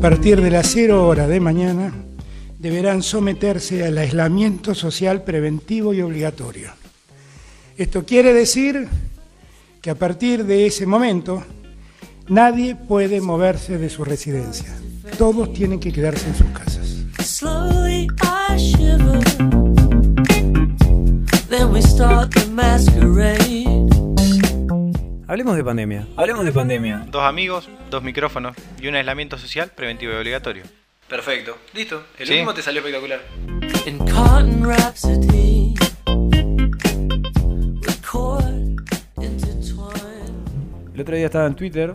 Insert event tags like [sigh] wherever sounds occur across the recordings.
partir de las 0 horas de mañana, deberán someterse al aislamiento social preventivo y obligatorio. Esto quiere decir que a partir de ese momento nadie puede moverse de su residencia. Todos tienen que quedarse en sus casas. Hablemos de pandemia. Hablemos de pandemia. Dos amigos, dos micrófonos y un aislamiento social preventivo y obligatorio. Perfecto. Listo. El Sí. último te salió espectacular. In cotton rhapsody. We're caught intertwined. El otro día estaba en Twitter,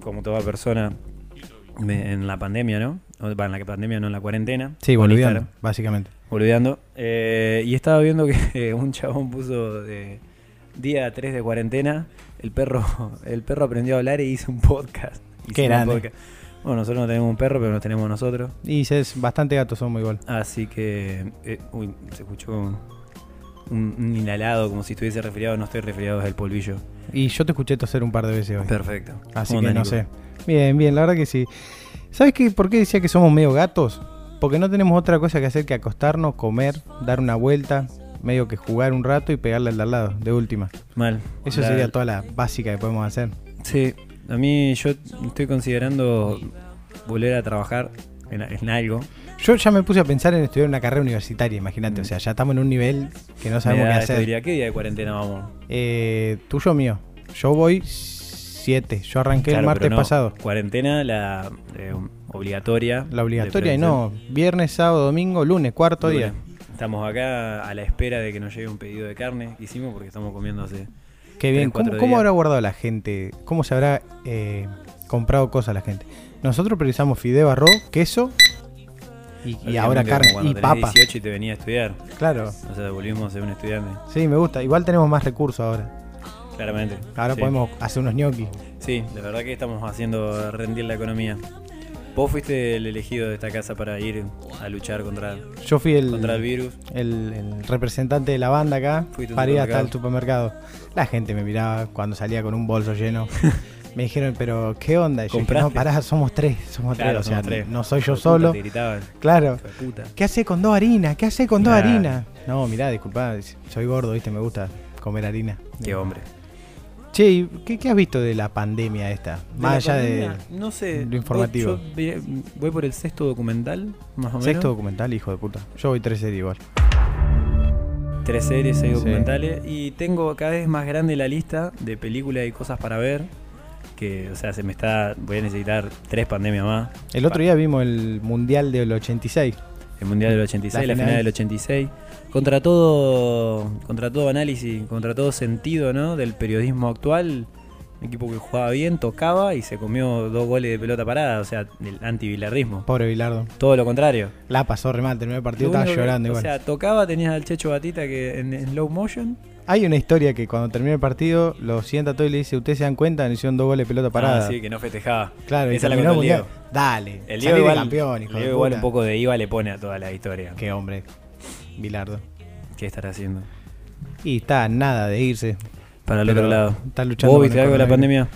como toda persona me- en la pandemia, ¿no? O, va, en la pandemia, no en la cuarentena. Sí, O en boludeando, Instagram, básicamente. Boludeando. Eh, y estaba viendo que [laughs] un chabón puso de día 3 de cuarentena, el perro, [laughs] el perro aprendió a hablar y hizo un podcast. Hizo Qué un grande. podcast. Bueno, nosotros no tenemos un perro, pero nos tenemos nosotros. Y es bastante gatos, somos igual. Así que. eh, uy, se escuchó un, un- inhalado como si estuviese resfriado. No estoy resfriado, es el polvillo. Y yo te escuché toser un par de veces hoy. Perfecto. Así ¿Cómo que no sé. Bien, bien, la verdad que sí. ¿Sabes qué, por qué decía que somos medio gatos? Porque no tenemos otra cosa que hacer que acostarnos, comer, dar una vuelta, medio que jugar un rato y pegarle al de al lado, de última. Mal. Eso La- sería toda la básica que podemos hacer. Sí, a mí yo estoy considerando volver a trabajar en, en algo. Yo ya me puse a pensar en estudiar una carrera universitaria, imagínate. O sea, ya estamos en un nivel que no sabemos qué hacer. diría, ¿qué día de cuarentena vamos? Eh, tuyo o mío. Yo voy 7. Yo arranqué el martes no, pasado. Cuarentena, la eh, obligatoria. La obligatoria y no. Viernes, sábado, domingo, lunes, cuarto día. Estamos acá a la espera de que nos llegue un pedido de carne que hicimos porque estamos comiendo hace... Qué bien. ¿Cómo, habrá guardado la gente? ¿Cómo se habrá eh, comprado cosas la gente? Nosotros precisamos fideo, arroz, queso y, y ahora carne como y papa. 18 y te venía a estudiar. Claro. O sea, volvimos a ser un estudiante. Sí, me gusta. Igual tenemos más recursos ahora. Claramente. Ahora Sí. podemos hacer unos gnocchi. Sí, la verdad que estamos haciendo rendir la economía. Vos fuiste el elegido de esta casa para ir a luchar contra, Yo fui el, contra el virus. el, el representante de la banda acá para ir hasta el supermercado. La gente me miraba cuando salía con un bolso lleno. [laughs] me dijeron, pero ¿qué onda? Y yo dije, no, pará, somos tres, somos Claro, tres. O sea, tres. no soy yo solo. Te gritaban. Claro. puta. ¿Qué hace con dos harinas? ¿Qué hace con dos harinas? No, mirá, disculpa, soy gordo, viste, me gusta comer harina. Qué hombre. Che, ¿y ¿qué, qué has visto de la pandemia esta? Más allá de No sé. lo informativo. Yo voy por el sexto documental, más o menos. sexto documental, hijo de puta. Yo voy tres series igual. Tres series, seis Sí. documentales. Y tengo cada vez más grande la lista de películas y cosas para ver. Que, o sea, se me está. Voy a necesitar tres pandemias más. El otro día vimos el mundial del 86. El Mundial del 86, la, La final. final. del 86. Contra todo, contra todo análisis, contra todo sentido ¿no? del periodismo actual, un equipo que jugaba bien, tocaba y se comió dos goles de pelota parada, o sea, el antivilarrismo. Pobre Bilardo. Todo lo contrario. La pasó re mal, terminó el partido, estaba que- llorando O igual. sea, tocaba, tenías al Checho Batita que en, en slow motion. Hay una historia que cuando termina el partido lo sienta todo y le dice, ¿ustedes se dan cuenta? Nos hicieron dos goles de pelota parada. Ah, sí, que no festejaba. Claro, y Esa la el contó el mundial. Dale, El Diego igual, campeón, hijo el Diego igual un poco de IVA le pone a toda la historia. Qué hombre, Bilardo. ¿Qué estará haciendo? Y está nada de irse. Para el otro lado. Está luchando ¿Vos viste algo de la pandemia?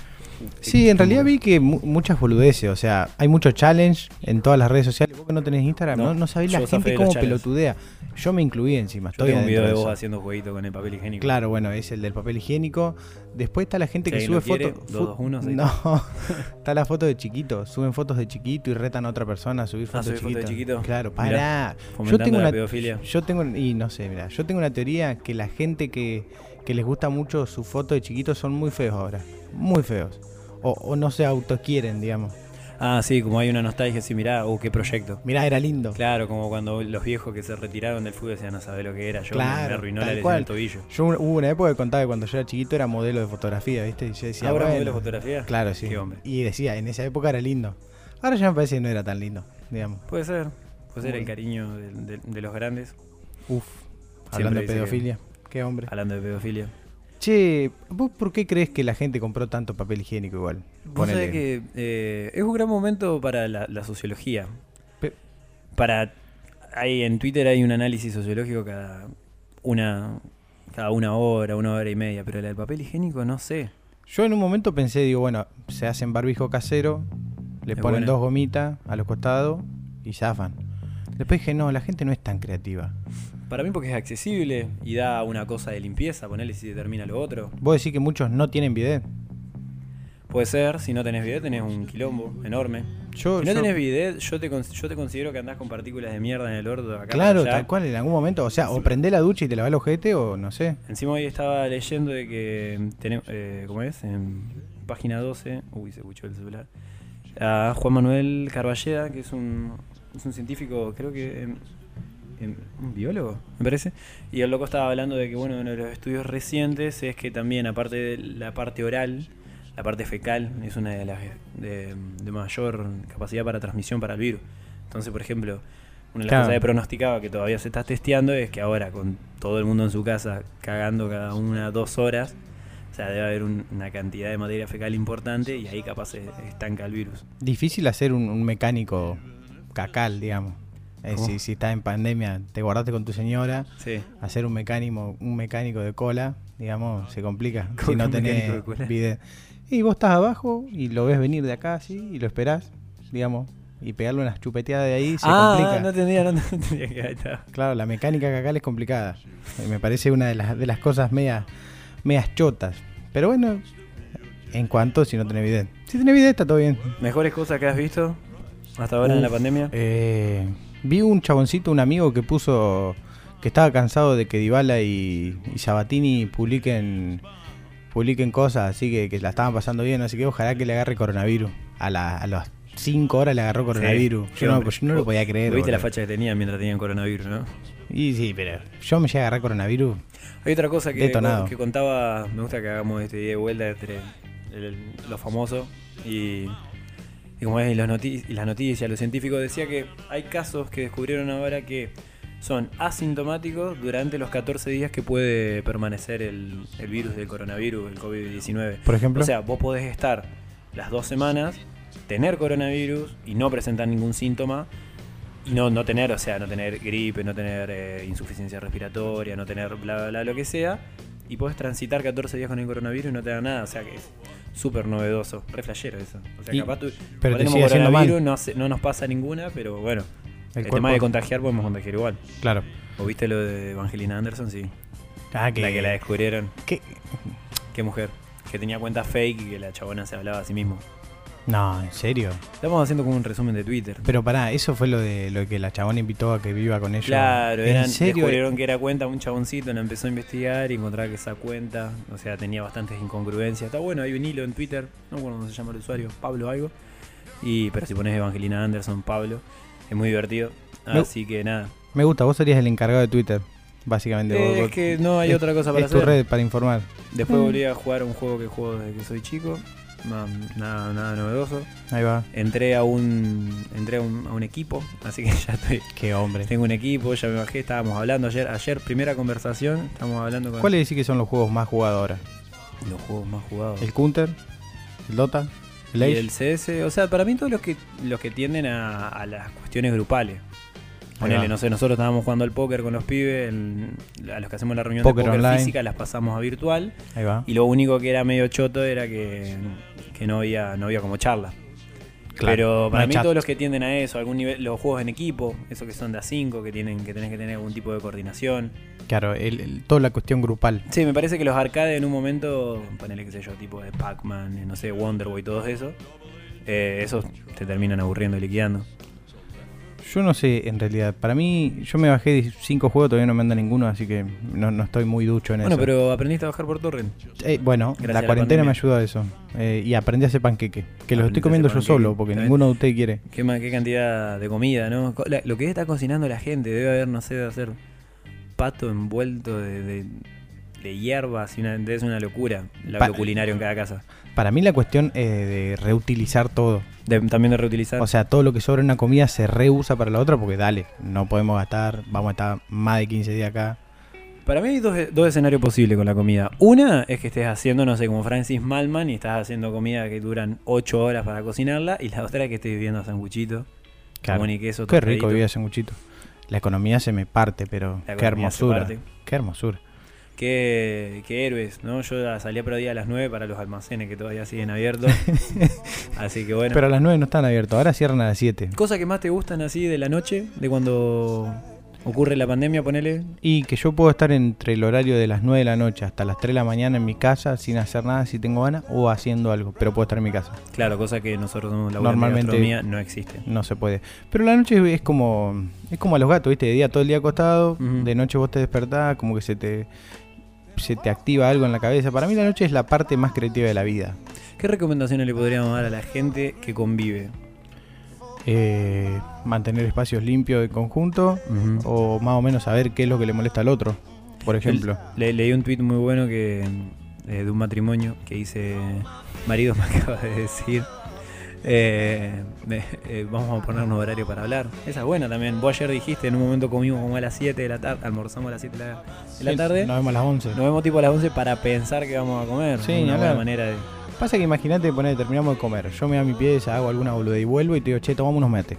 Sí, en realidad vi que mu- muchas boludeces, o sea, hay mucho challenge en todas las redes sociales. Vos que no tenés Instagram, No, no, no sabés la gente cómo challenges. pelotudea. Yo me incluí encima, Yo estoy tengo un video de vos eso. haciendo jueguito con el papel higiénico. Claro, bueno, es el del papel higiénico. Después está la gente Si que sube fotos. 221, seis. No, [laughs] está la foto de chiquito. Suben fotos de chiquito y retan a otra persona a subir Ah, fotos de subir fotos de chiquito. chiquito. Claro, Mirá, pará. fomentando la pedofilia. Yo tengo, y no sé, mira, yo tengo una teoría que la gente que, que les gusta mucho su foto de chiquito son muy feos ahora. Muy feos. O, o no se autoquieren, digamos. Ah, sí, como hay una nostalgia así, mirá, uh, qué proyecto. Mirá, era lindo. Claro, como cuando los viejos que se retiraron del fútbol decían, no sabés lo que era. Yo me- Claro, me arruinó la lesión del tobillo. Yo hubo una época que contaba que cuando yo era chiquito era modelo de fotografía, ¿viste? Y yo decía, ¿Ahora bueno, modelo de fotografía? Claro, sí. Qué hombre. Y decía, en esa época era lindo. Ahora ya me parece que no era tan lindo, digamos. Puede ser. Puede ser el cariño de, de- de los grandes. Uf, Siempre hablando de que- pedofilia. Qué hombre. Hablando de pedofilia. Che, ¿vos por qué crees que la gente compró tanto papel higiénico igual? Vos sabés que eh, es un gran momento para la, la sociología. Pe- Para hay en Twitter hay un análisis sociológico cada una cada una hora, una hora y media, pero la del papel higiénico no sé. Yo en un momento pensé, digo, bueno, se hacen barbijo casero, le Es ponen buena. dos gomitas a los costados y zafan. Después dije, no, la gente no es tan creativa. Para mí porque es accesible y da una cosa de limpieza, ponele si termina lo otro. Vos decís que muchos no tienen bidet. Puede ser, si no tenés bidet tenés un quilombo enorme. Yo, Si no yo- tenés bidet, yo te, yo te considero que andás con partículas de mierda en el orto acá. claro, tal cual, en algún momento, o sea, o prendés la ducha y te lavás el ojete o no sé. Encima hoy estaba leyendo de que tenemos, eh, ¿cómo es? En página 12, uy, se escuchó el celular. A Juan Manuel Carballeda, que es un, es un científico, creo que em, em, un biólogo, me parece. Y el loco estaba hablando de que, bueno, uno de los estudios recientes es que también, aparte de la parte oral, la parte fecal es una de las de, de mayor capacidad para transmisión para el virus. Entonces, por ejemplo, una de las Claro. cosas que pronosticaba que todavía se está testeando es que ahora con todo el mundo en su casa cagando cada una dos horas, o sea, debe haber un- una cantidad de materia fecal importante y ahí capaz se estanca el virus. Difícil hacer un, un mecánico cacal, digamos. Eh, si, si estás en pandemia, te guardaste con tu señora, Sí. hacer un mecánico, un mecánico de cola, digamos, se complica ¿Cómo [laughs] si no que tenés bidet. Y vos estás abajo y lo ves venir de acá así y lo esperás, digamos, y pegarle unas chupeteadas de ahí se ah, complica. no tendría, no [laughs] tendría que ahí está. Claro, la mecánica cacal es complicada. Y me parece una de las, de las cosas medias, medias chotas. Pero bueno, en cuanto si no tenés bidet. Si tenés bidet está todo bien. ¿Mejores cosas que has visto hasta ahora en la pandemia? Eh, vi un chaboncito, un amigo que puso que estaba cansado de que Dybala y, y Sabatini publiquen publiquen cosas así que, que la estaban pasando bien, así que ojalá que le agarre coronavirus. A, la, a las 5 horas le agarró coronavirus. Sí, yo, no, yo no lo podía creer. Viste la facha que tenían mientras tenían coronavirus, ¿no? Y sí, pero yo me llegué a agarrar coronavirus. Hay otra cosa que, Detonado. que contaba, me gusta que hagamos este día de vuelta entre el- el- lo famoso y, y como y las noticias, los científicos decía que hay casos que descubrieron ahora que son asintomáticos durante los 14 días que puede permanecer el, el virus del coronavirus, el COVID-19. Por ejemplo. O sea, vos podés estar las dos semanas, tener coronavirus y no presentar ningún síntoma. Y no, no tener, o sea, no tener gripe, no tener eh, insuficiencia respiratoria, no tener bla, bla, bla, lo que sea. Y podés transitar 14 días con el coronavirus y no te da nada. O sea que es súper novedoso. Re flashero eso. O sea, Y- capaz tú, pero te sigue haciendo coronavirus, mal. no, hace- no nos pasa ninguna, pero bueno. El El, cuerpo- tema de contagiar podemos contagiar igual. Claro. ¿O viste lo de Evangelina Anderson? Sí. Ah, que, La que la descubrieron. que- Qué mujer. Que tenía cuenta fake y que la chabona se hablaba a sí mismo. No, en serio. Estamos haciendo como un resumen de Twitter. Pero pará, eso fue lo de lo que la chabona invitó a que viva con ellos. Claro, ¿En eran, serio? descubrieron que era cuenta un chaboncito, la empezó a investigar y encontraba que esa cuenta, o sea, tenía bastantes incongruencias. Está bueno, hay un hilo en Twitter, no recuerdo cómo se llama el usuario, Pablo algo. Y, pero si pones Evangelina Anderson, Pablo, es muy divertido. Me- Así que nada. Me gusta, vos serías el encargado de Twitter, básicamente. Eh, vos- es que no hay es- otra cosa para es tu red para informar. Después Mm. volví a jugar un juego que juego desde que soy chico. No, nada, nada novedoso. Ahí va. Entré a un entré a un, a un equipo, así que [laughs] ya estoy. Qué hombre. Tengo un equipo, ya me bajé, estábamos hablando ayer, ayer primera conversación, estábamos hablando con ¿Cuáles decís que son los juegos más jugados ahora? los juegos más jugados. ¿El Counter? ¿El Dota? ¿El y Age? el CS, o sea, para mí todos los que los que tienden a, a las cuestiones grupales. Ponele, no sé, nosotros estábamos jugando al póker con los pibes, el- a los que hacemos la reunión Póker de póker online. física las pasamos a virtual Ahí va. y lo único que era medio choto era que, que no había no había como charla. Claro, Pero para mí chat. todos los que tienden a eso, algún nivel, los juegos en equipo, esos que son de a 5, que tienen que tenés que tener algún tipo de coordinación. Claro, el- el- toda la cuestión grupal. Sí, me parece que los arcades en un momento, ponele qué sé yo, tipo de Pac-Man, no sé, Wonderboy todo eso, eh, esos te terminan aburriendo y liquidando. Yo no sé, en realidad. Para mí, yo me bajé de cinco juegos, todavía no me anda ninguno, así que no, no estoy muy ducho en Bueno, eso. pero aprendiste a bajar por torrent. Eh, bueno, Gracias la la cuarentena me ayudó a eso. Eh, y aprendí a hacer panqueque. Que los estoy comiendo yo solo, porque ninguno de ustedes quiere. Qué, qué cantidad de comida, ¿no? La- lo que está cocinando la gente, debe haber, no sé, de hacer pato envuelto de, de, de hierbas, y una, es una locura lo culinario en cada casa. Para mí la cuestión es de reutilizar todo. De- también de reutilizar. O sea, todo lo que sobra en una comida se reusa para la otra porque dale, no podemos gastar, vamos a estar más de 15 días acá. Para mí hay dos, dos escenarios posibles con la comida. Una es que estés haciendo, no sé, como Francis Malman y estás haciendo comida que duran 8 horas para cocinarla. Y la [laughs] otra es que estés viviendo sanguchito. Claro. Jamón y queso. Qué rico vivir sanguchito. La economía se me parte, pero La qué hermosura. Qué hermosura. Qué, qué héroes, ¿no? Yo salía por día a las 9 para los almacenes que todavía siguen abiertos. [laughs] Así que bueno. Pero a las 9 no están abiertos, ahora cierran a las 7. ¿Cosas que más te gustan así de la noche? De cuando ocurre la pandemia, ponele. Y que yo puedo estar entre el horario de las 9 de la noche hasta las 3 de la mañana en mi casa sin hacer nada si tengo ganas o haciendo algo, pero puedo estar en mi casa. Claro, cosa que nosotros la Normalmente- gastronomía no existe. No se puede. Pero la noche es como es como a los gatos, ¿viste? De día todo el día acostado, de noche vos te despertás, como que se te se te activa algo en la cabeza. Para mí la noche es la parte más creativa de la vida. ¿Qué recomendaciones le podríamos dar a la gente que convive? Eh, mantener espacios limpios en conjunto o más o menos saber qué es lo que le molesta al otro, por ejemplo. Le, leí un tweet muy bueno que eh, de un matrimonio que dice, marido me [laughs] acaba de decir, eh, me- eh, vamos a ponernos horario para hablar. Esa es buena también. Vos ayer dijiste, en un momento comimos como a las 7 de la tarde, almorzamos a las 7 de la, de la Sí, tarde. Nos vemos a las 11. Nos vemos tipo a las 11 para pensar que vamos a comer. Sí, una buena manera de... Pasa que imagínate, poner, terminamos de comer. Yo me voy a mi pieza, hago alguna boluda y vuelvo y te digo, che, tomamos unos mates.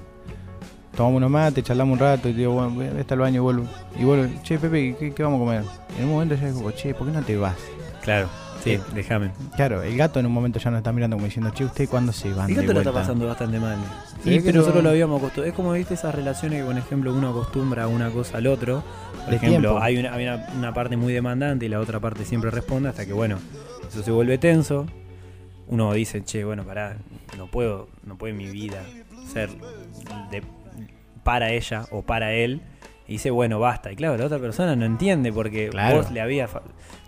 Tomamos unos mates, charlamos un rato y te digo, bueno, voy a estar al baño y vuelvo. Y vuelvo, che, Pepe, ¿qué, qué vamos a comer? En un momento ya digo, che, ¿por qué no te vas? Claro, sí, Sí. déjame. Claro, el gato en un momento ya nos está mirando como diciendo, che, ¿usted cuándo se van El de gato lo está vuelta?" pasando bastante mal. Sí, Y pero- nosotros lo habíamos acostumbrado. Es como viste esas relaciones que, por ejemplo, uno acostumbra a una cosa al otro. Por De ejemplo, tiempo. hay, una, hay una, una parte muy demandante y la otra parte siempre responde hasta que, bueno, eso se vuelve tenso. Uno dice, che, bueno, pará, no puedo, no puede mi vida ser de, para ella o para él. Y dice, bueno, basta. Y claro, la otra persona no entiende porque Claro. vos le habías fa-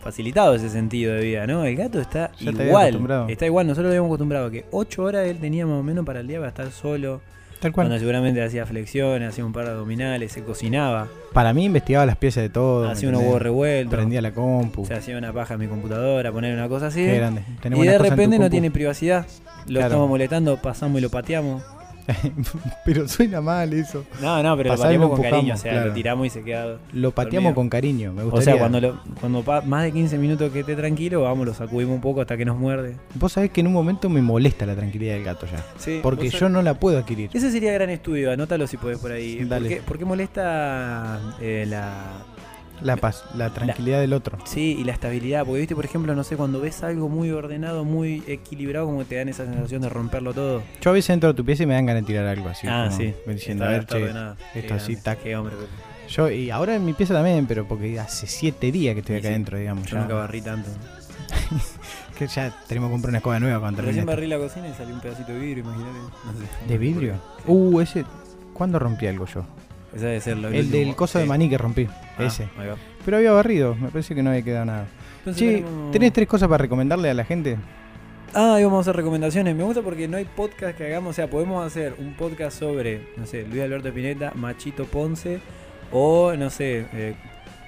facilitado ese sentido de vida, ¿no? El gato está Ya igual. Está igual. Nosotros lo habíamos acostumbrado a que 8 horas él tenía más o menos para el día para estar solo. Tal cual. Cuando seguramente hacía flexiones, hacía un par de abdominales, se cocinaba, Para mí investigaba las piezas de todo. ¿me hacía unos huevos revueltos, Prendía la compu. se hacía una paja en mi computadora, poner una cosa así. Qué grande. Tenés Y de repente no compu. tiene privacidad. Lo Claro. estamos molestando, pasamos y lo pateamos. [laughs] Pero suena mal eso. No, no, pero lo pateamos con cariño, o sea, claro. lo tiramos y se queda. Lo pateamos Dormido. con cariño. Me O sea, cuando, lo, cuando más de 15 minutos que esté tranquilo, vamos, lo sacudimos un poco hasta que nos muerde. Vos sabés que en un momento me molesta la tranquilidad del gato ya. Sí, Porque yo no la puedo adquirir. Ese sería gran estudio, anótalo si podés por ahí. Dale. ¿Por qué, por qué molesta eh, la, La paz, la tranquilidad del otro. Sí, y la estabilidad, porque viste, por ejemplo, no sé, cuando ves algo muy ordenado, muy equilibrado, como te dan esa sensación de romperlo todo. Yo a veces entro a tu pieza y me dan ganas de tirar algo así. ah, como sí. Diciendo, Está- a ver, che, esto Qué así, tac. Qué hombre. Yo, y ahora en mi pieza también, pero porque hace siete días que estoy acá sí. adentro, digamos. Yo ya. nunca barrí tanto. [laughs] Que ya tenemos que comprar una escoba nueva cuando Recién barrí la cocina y salió un pedacito de vidrio, imagínate. No sé. esto. ¿De vidrio? Uh, ese. ¿Cuándo rompí algo yo? Ese debe ser lo El último. del coso de maní que rompí. Ah, ese. ahí va. Pero había barrido, me parece que no había quedado nada. Entonces Che, tenemos- ¿tenés tres cosas para recomendarle a la gente? Ah, y vamos a hacer recomendaciones. Me gusta porque no hay podcast que hagamos. O sea, podemos hacer un podcast sobre, no sé, Luis Alberto Spinetta, Machito Ponce, o no sé, eh,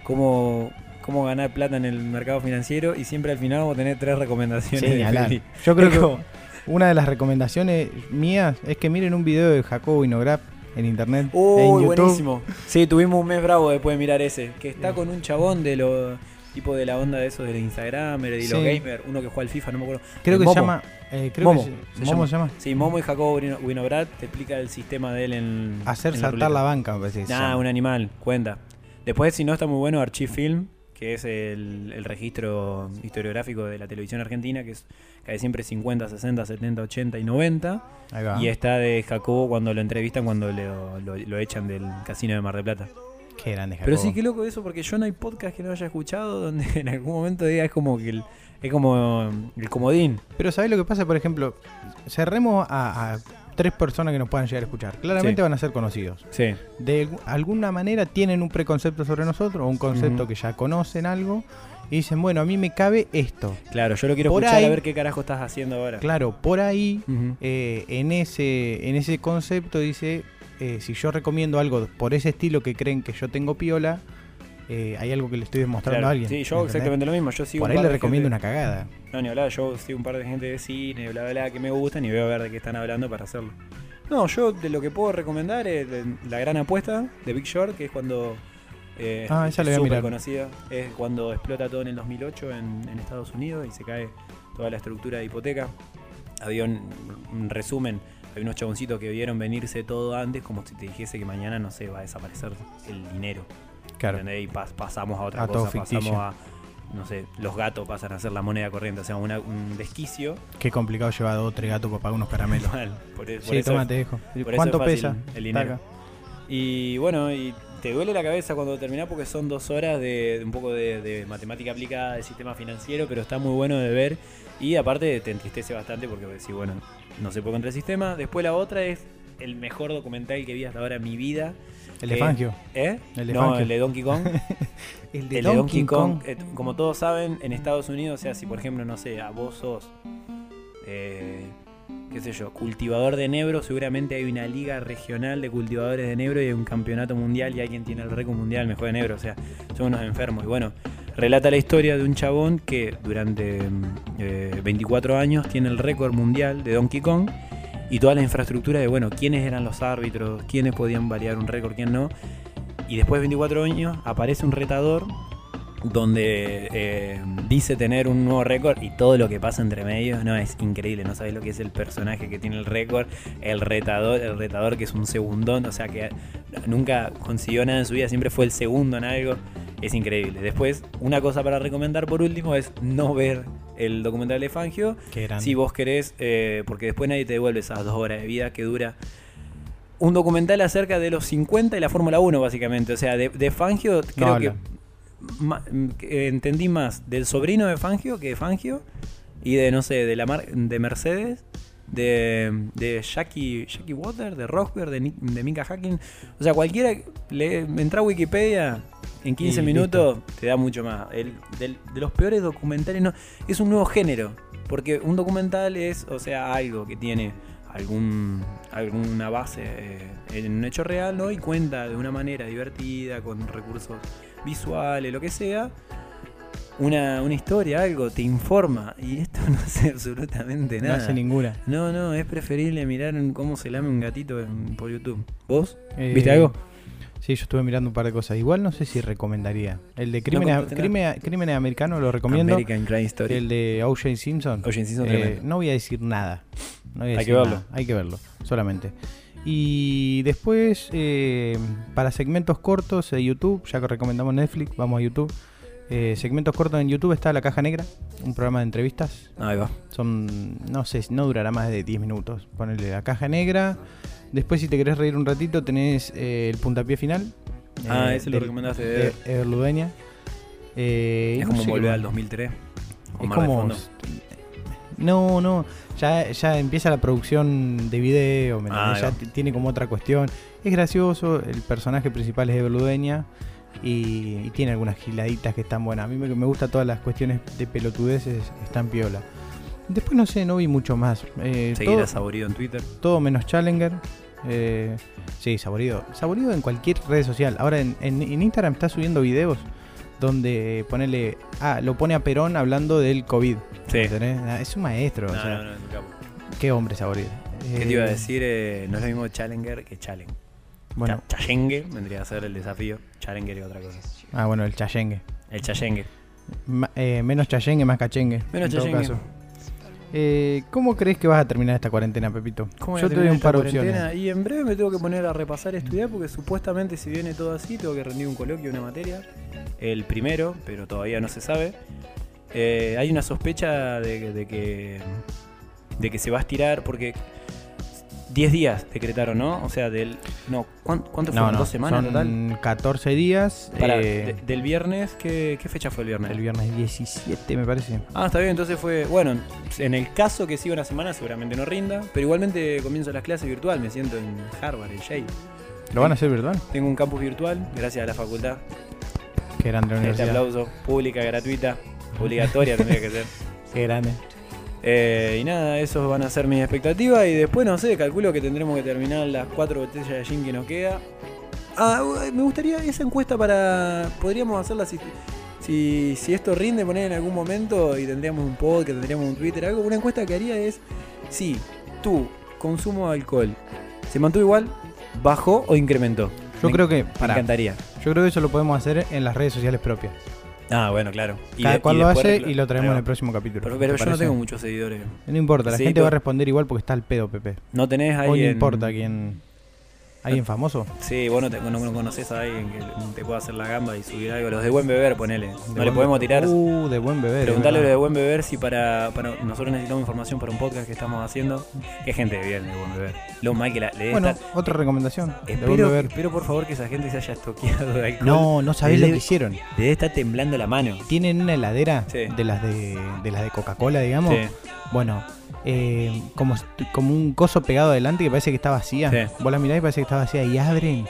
cómo, cómo ganar plata en el mercado financiero. Y siempre al final vamos a tener tres recomendaciones. Sí, de hablar. peli. Yo creo Es que como- una de las recomendaciones mías es que miren un video de Jacobo Winograd en internet, Uy, en YouTube. buenísimo. Sí, tuvimos un mes bravo después de mirar ese. Que está con un chabón de los. Tipo de la onda de esos de Instagram, los Sí. gamers, uno que juega al FIFA, no me acuerdo. Creo que Momo. se llama. eh, creo Momo, que se se, Momo se llama. Sí, Momo y Jacobo Wino- Winograd te explica el sistema de él en. Hacer en saltar la banca, me parece. Nah, llama. un animal, cuenta. Después, si no, está muy bueno Archifilm, que es el, el registro historiográfico de la televisión argentina, que es cae siempre 50, 60, 70, 80 y 90. Ahí va. Y está de Jacobo cuando lo entrevistan, cuando lo, lo- lo echan del casino de Mar del Plata. Qué grande Jacobo. Pero sí, qué loco eso, porque yo no hay podcast que no haya escuchado donde [laughs] en algún momento diga es como que el, es como el comodín. Pero ¿sabés lo que pasa? Por ejemplo, cerremos a, a tres personas que nos puedan llegar a escuchar. Claramente Sí. van a ser conocidos. Sí. De alguna manera tienen un preconcepto sobre nosotros o un concepto que ya conocen algo y dicen, bueno, a mí me cabe esto. Claro, yo lo quiero Por escuchar ahí- a ver qué carajo estás haciendo ahora. Claro, por ahí, eh, en, ese, en ese concepto dice, eh, si yo recomiendo algo por ese estilo que creen que yo tengo piola, eh, hay algo que le estoy demostrando Claro, a alguien. Sí, yo exactamente lo mismo. Yo sigo Por ahí le recomiendo gente- una cagada. No, ni hablar, yo sigo un par de gente de cine, bla, bla, bla, que me gustan y veo a ver de qué están hablando para hacerlo. No, yo de lo que puedo recomendar es la gran apuesta de Big Short, que es cuando. Eh, Ah, esa la voy a conocida. Es cuando explota todo en el 2008 en, en Estados Unidos y se cae toda la estructura de hipoteca. Había un, un resumen. Hay unos chaboncitos que vieron venirse todo antes, como si te dijese que mañana, no sé, va a desaparecer el dinero. Claro. ¿entendés? Y pas- pasamos a otra A cosa, ficticio. pasamos a no sé, los gatos pasan a ser la moneda corriente, o sea, una- un desquicio. Qué complicado llevar dos o tres gatos para pagar unos caramelos. Mal, por, e- por Sí, eso- toma, te dejo. por eso ¿Cuánto es fácil pesa? el dinero. Taca. Y bueno, y te duele la cabeza cuando terminás porque son dos horas de, de un poco de, de matemática aplicada, de sistema financiero, pero está muy bueno de ver. Y aparte te entristece bastante porque decís, bueno, no se puede contra el sistema. Después la otra es el mejor documental que vi hasta ahora en mi vida. El de Fangio. ¿Eh? El de no, Fangio. el de Donkey Kong. [laughs] El el de Donkey Kong. eh, como todos saben, en Estados Unidos, o sea, si por ejemplo, no sé, a vos sos, eh, qué sé yo, cultivador de enebro, seguramente hay una liga regional de cultivadores de enebro y hay un campeonato mundial y alguien tiene el récord mundial mejor de enebro, o sea, son unos enfermos. Y bueno, relata la historia de un chabón que durante mm, eh, 24 años tiene el récord mundial de Donkey Kong y toda la infraestructura de, bueno, quiénes eran los árbitros, quiénes podían variar un récord, quién no. Y después de 24 años aparece un retador donde eh, dice tener un nuevo récord y todo lo que pasa entre medios, no, es increíble, no sabes lo que es el personaje que tiene el récord, el retador, el retador que es un segundón, o sea que nunca consiguió nada en su vida, siempre fue el segundo en algo, es increíble. Después, una cosa para recomendar por último es no ver el documental de Fangio, si vos querés, eh, porque después nadie te devuelve esas dos horas de vida que dura. Un documental acerca de los 50 y la Fórmula 1, básicamente. O sea, de, de Fangio, creo que ma- que entendí más del sobrino de Fangio que de Fangio. Y de, no sé, de la mar- de Mercedes, de, de Jackie, Jackie Water, de Rosberg, de, de Mika Hacking. O sea, cualquiera le entra a Wikipedia en 15 Y minutos te da mucho más. El, del- de los peores documentales no, es un nuevo género. Porque un documental es, o sea, algo que tiene algún alguna base eh, en un hecho real, ¿no? Y cuenta de una manera divertida, con recursos visuales, lo que sea, una, una historia, algo, te informa. Y esto [laughs] no hace absolutamente No nada. hace ninguna. No, no, es preferible mirar en cómo se lame un gatito en- por YouTube. ¿Vos? Eh, ¿Viste algo? Sí, yo estuve mirando un par de cosas. Igual no sé si recomendaría. El de Crímenes, compraste nada. Crímenes, Crímenes Americanos lo recomiendo. American Crime Story. El de O.J. Simpson. O.J. Simpson, Eh, tremendo. no voy a decir nada. No voy a Hay decir que verlo. nada. Hay que verlo, solamente. Y después, eh, para segmentos cortos de YouTube, ya que recomendamos Netflix, vamos a YouTube. Eh, segmentos cortos en YouTube está La Caja Negra, un programa de entrevistas. Ahí va. Son, no sé, no durará más de 10 minutos. Ponerle La Caja Negra. Después, si te querés reír un ratito, tenés eh, el puntapié final. Ah, eh, ese lo recomendaste de Ludueña. Eh, Es no como sé qué volver al 2003. Con Es como. No, no. Ya, ya empieza la producción de video. ¿me Ah, ya tiene como otra cuestión. Es gracioso. El personaje principal es de. Y, y tiene algunas giladitas que están buenas. A mí me, me gusta todas las cuestiones de pelotudeces. Están piola. Después no sé, no vi mucho más. Eh, Seguir Saborido en Twitter. todo menos Challenger. Eh, sí, saborido. Saborido en cualquier red social. Ahora en, en- en Instagram está subiendo videos donde ponele. Ah, lo pone a Perón hablando del COVID. Sí. ¿entendés? Es un maestro. No, o sea, no, no. Qué hombre saborido. ¿Qué Eh, te iba a decir? Eh, no es lo mismo Challenger que Challenge. Bueno, vendría a ser el desafío. Challenger es otra cosa. ah, bueno, el chayenge. El Challenge. Ma- eh, menos chayenge, más cachengue. Menos en todo caso. Eh, ¿Cómo crees que vas a terminar esta cuarentena, Pepito? ¿Cómo Yo te doy un par de opciones. Y en breve me tengo que poner a repasar y estudiar porque supuestamente si viene todo así tengo que rendir un coloquio, una materia. El primero, pero todavía no se sabe. Eh, hay una sospecha de, de que de que se va a estirar porque 10 días decretaron, ¿no? O sea, del no, ¿cuán- ¿cuánto No, fueron? no, ¿Dos semanas total? son 14 días. Pará, eh, de- del viernes, ¿qué, qué fecha fue el viernes? el viernes 17, me parece. Ah, está bien, entonces fue. Bueno, en el caso que siga una semana, seguramente no rinda. Pero igualmente comienzo las clases virtual, me siento en Harvard, en Yale. ¿Lo van a hacer verdad? Tengo un campus virtual, gracias a la facultad. Qué grande la Este aplauso, pública, gratuita, obligatoria tendría que ser. Qué grande. Eh, y nada, esos van a ser mis expectativas. Y después, no sé, calculo que tendremos que terminar las cuatro botellas de gin que nos queda. Ah, uy, me gustaría esa encuesta para. Podríamos hacerla si, si, si esto rinde, poner en algún momento y tendríamos un podcast, tendríamos un Twitter, algo. Una encuesta que haría es si tu consumo de alcohol se mantuvo igual, bajó o incrementó. Yo Me- creo que, Me pará, encantaría. yo creo que eso lo podemos hacer en las redes sociales propias. Ah, bueno, claro. Y Cada de- cual y lo después hace y lo traemos en el próximo capítulo. Pero, ¿te pero yo no parece? tengo muchos seguidores. No importa, la Sí, gente va a responder igual porque está al pedo, Pepe. No tenés ahí Hoy no en- importa quién. ¿Alguien famoso? Sí, vos no, te, no, no conoces a alguien que te pueda hacer la gamba y subir algo. Los de buen beber, ponele. No le podemos tirar. Uh, de buen beber. Preguntale a los de buen beber si para, para. Nosotros necesitamos información para un podcast que estamos haciendo. Qué gente de bien de buen beber. Lo mal que la, le Bueno, estar- otra recomendación. Espero, espero por favor que esa gente se haya estoqueado de alcohol. No, no sabés lo que hicieron. Debe estar temblando la mano. Tienen una heladera Sí. de las de, de las de Coca-Cola, digamos. Sí. Bueno, eh, como, como un coso pegado adelante que parece que está vacía. Sí. Vos la mirás y parece que está vacía y abren.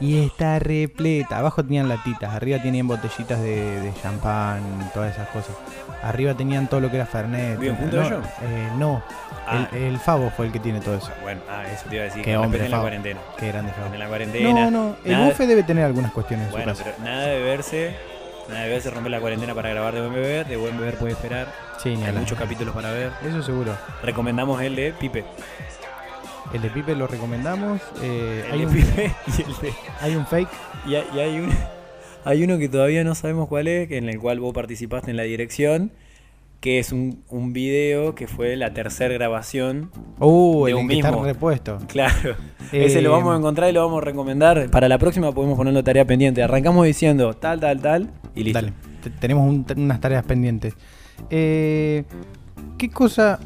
Y está repleta. Abajo tenían latitas, arriba tenían botellitas de, de champán, todas esas cosas. Arriba tenían todo lo que era Fernet. ¿Viven juntos no, eh, no. Ah. El, el Favo fue el que tiene todo eso. Bueno, ah, eso te iba a decir. Qué que hombre, respeten la cuarentena. Qué grande Favo. En la cuarentena. No, no. El Nada- bufe debe tener algunas cuestiones en su Bueno, pero nada de beberse. Nada de beberse, romper la cuarentena para grabar de buen beber. De buen beber puede esperar. Sí, Hay muchos capítulos para ver. Eso seguro. Recomendamos el de Pipe. El de Pipe lo recomendamos. eh, El hay, de un, Pipe [laughs] y el de. hay un fake. Y hay, y hay un, hay uno que todavía no sabemos cuál es, en el cual vos participaste en la dirección, que es un, un video que fue la tercera grabación. Uh, De el un que está mismo. repuesto. Claro, Eh, ese lo vamos a encontrar y lo vamos a recomendar. Para la próxima podemos ponerlo tarea pendiente. Arrancamos diciendo tal, tal, tal y listo. Dale, te- tenemos un- unas tareas pendientes. Eh, ¿Qué cosa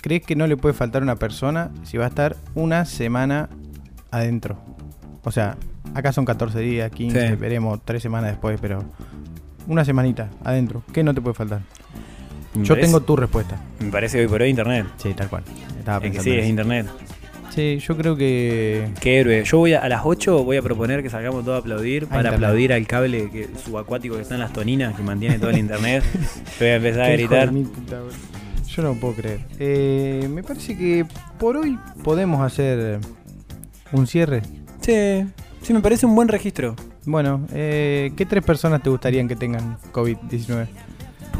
crees que no le puede faltar a una persona si va a estar una semana adentro? O sea, acá son 14 días, 15, Sí. veremos tres semanas después, pero una semanita adentro. ¿Qué no te puede faltar? Me Yo parece- tengo tu respuesta. Me parece que hoy por hoy internet. Sí, tal cual. Estaba Es que pensando sí, es internet. Sí, yo creo que Qué héroe. Yo voy a, a las 8 voy a proponer que salgamos todos a aplaudir para internet. aplaudir al cable que, subacuático que está en las toninas, que mantiene todo el [laughs] internet. Yo voy a empezar a gritar. Yo no puedo creer. Eh, me parece que por hoy podemos hacer un cierre. Sí, sí, me parece un buen registro. Bueno, eh, ¿qué tres personas te gustarían que tengan COVID-19?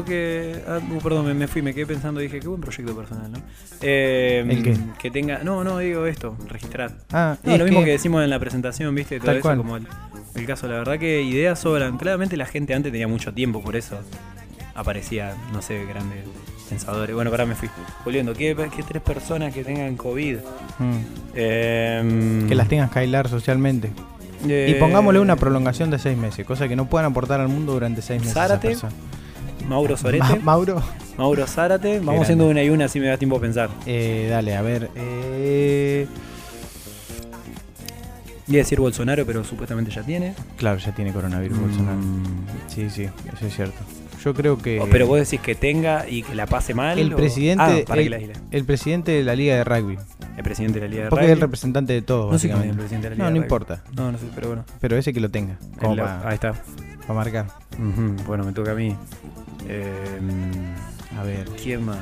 Porque, ah, uh, perdón, me, me fui, me quedé pensando, dije, qué buen proyecto personal, ¿no? Eh, ¿El qué? Que tenga, no, no, digo esto, registrar. Ah, No, lo mismo que... que- decimos en la presentación, ¿viste? Todo Tal eso, cual. como el, el caso, la verdad que ideas sobran. Claramente la gente antes tenía mucho tiempo, por eso aparecía, no sé, grandes pensadores. Bueno, para me fui. Volviendo, ¿qué, qué tres personas que tengan COVID? Mm, Eh, que las tengas que aislar socialmente. Y eh, pongámosle una prolongación de seis meses, cosa que no puedan aportar al mundo durante seis meses. Zárate. Mauro Sorete. Ma- Mauro, Mauro Zárate. Vamos grande. haciendo una y una, así me da tiempo a pensar. eh, dale, a ver. Eh, Iba a decir Bolsonaro, pero supuestamente ya tiene. claro, ya tiene coronavirus Bolsonaro. Mm. Sí, sí, eso es cierto. Yo creo que Oh, pero vos decís que tenga y que la pase mal. el o- presidente, Ah, para que el, la isla. el presidente de la liga de rugby, El presidente de la Liga de porque es el Rugby. representante de todo, No sé el básicamente. presidente de la No, Liga no de Rugby. importa, No, no sé, pero bueno. pero ese que lo tenga, como para Ahí está. marcar. Ujú, Bueno, me toca a mí. Eh, A ver, ¿Quién más?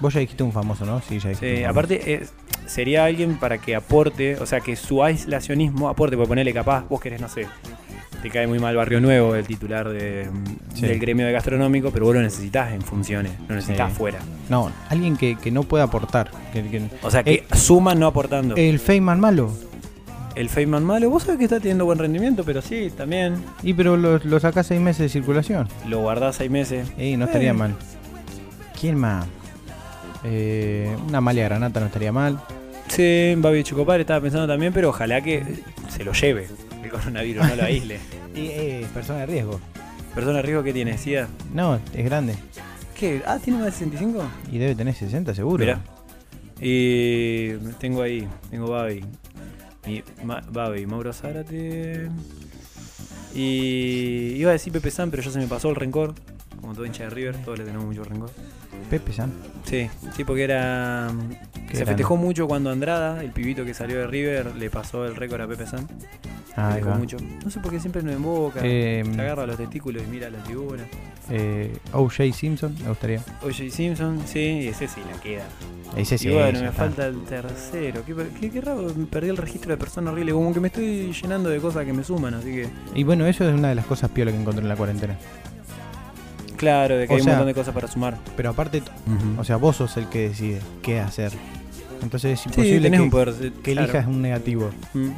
vos ya dijiste un famoso, ¿no? Sí, ya dijiste. Sí, aparte, eh, sería alguien para que aporte, o sea, que su aislacionismo aporte, porque ponerle capaz, vos querés, no sé, te cae muy mal Barrio Nuevo, el titular de, Sí. del gremio de gastronómico, pero vos lo necesitas en funciones, lo necesitas Sí. afuera. No, alguien que, que no pueda aportar. que- que- O sea, que suma no aportando. el Feynman malo. El Feynman malo, vos sabés que está teniendo buen rendimiento, pero sí, también Y pero lo, lo sacás seis meses de circulación. lo guardás seis meses. Ey, no estaría Eh. mal. ¿Quién más? Eh, una Amalia Granata no estaría mal. Sí, Babi Chocopar estaba pensando también, pero ojalá que se lo lleve el coronavirus, no lo aísle. [laughs] Y eh, persona de riesgo. Persona de riesgo que tiene, ¿SIDA? No, es grande. ¿Qué? Ah, ¿tiene más de 65? Y debe tener 60 seguro. Mirá. Y tengo ahí, tengo Babi. Mi, Ma- Babi, Mauro Zárate. Y iba a decir Pepe San, pero ya se me pasó el rencor. Como todo hincha de River, todos le tenemos mucho rencor. Pepe San. Sí, sí, porque era. Se festejó mucho cuando Andrada, el pibito que salió de River, le pasó el récord a Pepe San. Ah, ahí Festejó va. mucho. No sé por qué siempre nos emboca. Eh, se agarra los testículos y mira la tribuna. Eh, O.J. Simpson, me gustaría. Oye Simpson, sí, y ese sí la queda. Ese sí. y bueno, me está. falta el tercero. Qué, qué, qué raro, me perdí el registro de persona horrible. Como que me estoy llenando de cosas que me suman, así que. Y bueno, eso es una de las cosas piola que encontré en la cuarentena. Claro, de que O hay sea- un montón de cosas para sumar. Pero aparte, o sea, vos sos el que decide qué hacer. Entonces es sí, imposible tenés que, un poder. que claro. elijas un negativo. Mm.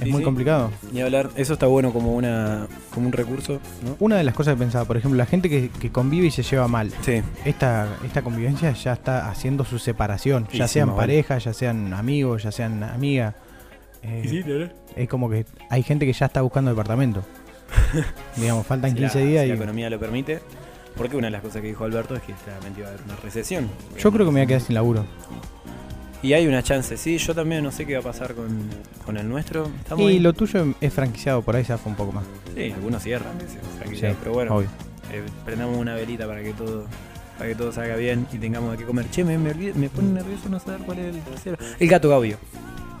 Es Sí, muy sí. complicado. Ni hablar, eso está bueno como una como un recurso, ¿no? Una de las cosas que pensaba, por ejemplo, la gente que, que convive y se lleva mal. Sí. Esta, esta convivencia ya está haciendo su separación, Y ya sí, sean pareja, ya sean amigos, ya sean amigas. eh, es como que hay gente que ya está buscando departamento. [laughs] Digamos, faltan Si la- 15 días si la y economía lo permite. Porque una de las cosas que dijo Alberto es que claramente iba a haber una recesión. yo creo que me voy a quedar sin laburo. Y hay una chance, sí. Yo también no sé qué va a pasar con, con el nuestro. Está Y muy... lo tuyo es franquiciado, por ahí se fue un poco más. Sí, algunos cierran, tranquilidad, pero bueno, obvio. eh, prendamos una velita para que todo para que todo salga bien y tengamos de qué comer. Che, me, me, me pone nervioso no saber cuál es el tercero. El gato Gaudio.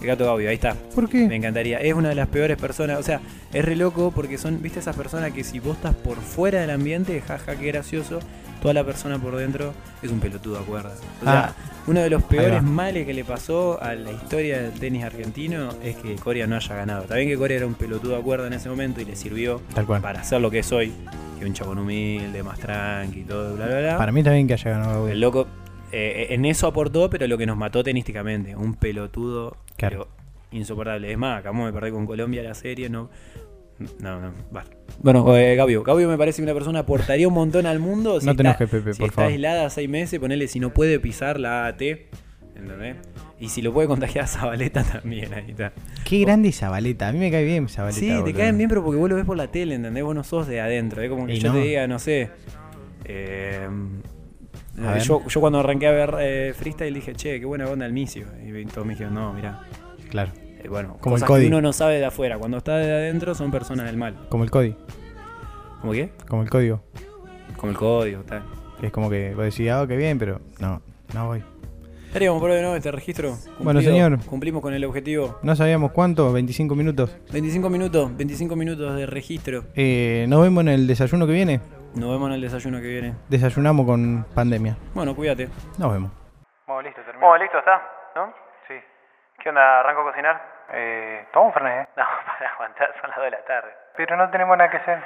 El gato Gaudio, ahí está. ¿Por qué? Me encantaría. Es una de las peores personas. O sea, es re loco porque son, viste, esas personas que si vos estás por fuera del ambiente, jaja, qué gracioso. Toda la persona por dentro es un pelotudo, acuerdas. O sea, Ah, uno de los peores males que le pasó a la historia del tenis argentino es que Corea no haya ganado. Está bien que Corea era un pelotudo, acuerda, en ese momento y le sirvió Tal cual. para ser lo que es hoy. Que un chabón humilde, más tranqui, todo, bla, bla, bla. Para mí también que haya ganado El loco eh, en eso aportó, pero lo que nos mató tenísticamente. Un pelotudo Claro. pero insoportable. Es más, acabamos de perder con Colombia la serie, no. No, no, basta. Bueno, eh, Gabio. Gabio me parece que una persona aportaría un montón al mundo. Si No te está, enojes, Pepe, si por está favor. aislada seis meses, ponele si no puede pisar la AT. ¿Entendés? Y si lo puede contagiar a Zabaleta [laughs] también, ahí está. Qué grande Zabaleta. A mí me cae bien Zabaleta. Sí, te caen bien, pero porque vos lo ves por la tele, ¿entendés? Vos no sos de adentro. Es como que Y yo no. te diga, no sé. eh, Yo, yo cuando arranqué a ver eh, freestyle dije, che, qué buena onda el misio. Y todos me dijeron, no, mirá. Claro. Eh, bueno, Como el Cody. que uno no sabe de afuera. Cuando está de adentro son personas del mal. Como el código. ¿Cómo qué? Como el código. Como el código, tal. Es como que vos decís, ah, qué bien, pero no, no voy. Estaríamos por hoy, ¿no? Este registro. Bueno, señor. Cumplimos con el objetivo. No sabíamos cuánto, 25 minutos. 25 minutos, 25 minutos de registro. Eh, nos vemos en el desayuno que viene. Nos vemos en el desayuno que viene. Desayunamos con pandemia. Bueno, cuídate. Nos vemos. Bueno, listo, termino. Bueno, listo, está, ¿no? Sí. ¿Qué onda? ¿Arranco a cocinar? Eh, toma un fernet, ¿eh? [laughs] No, para aguantar, son las 2 de la tarde. Pero no tenemos nada que hacer.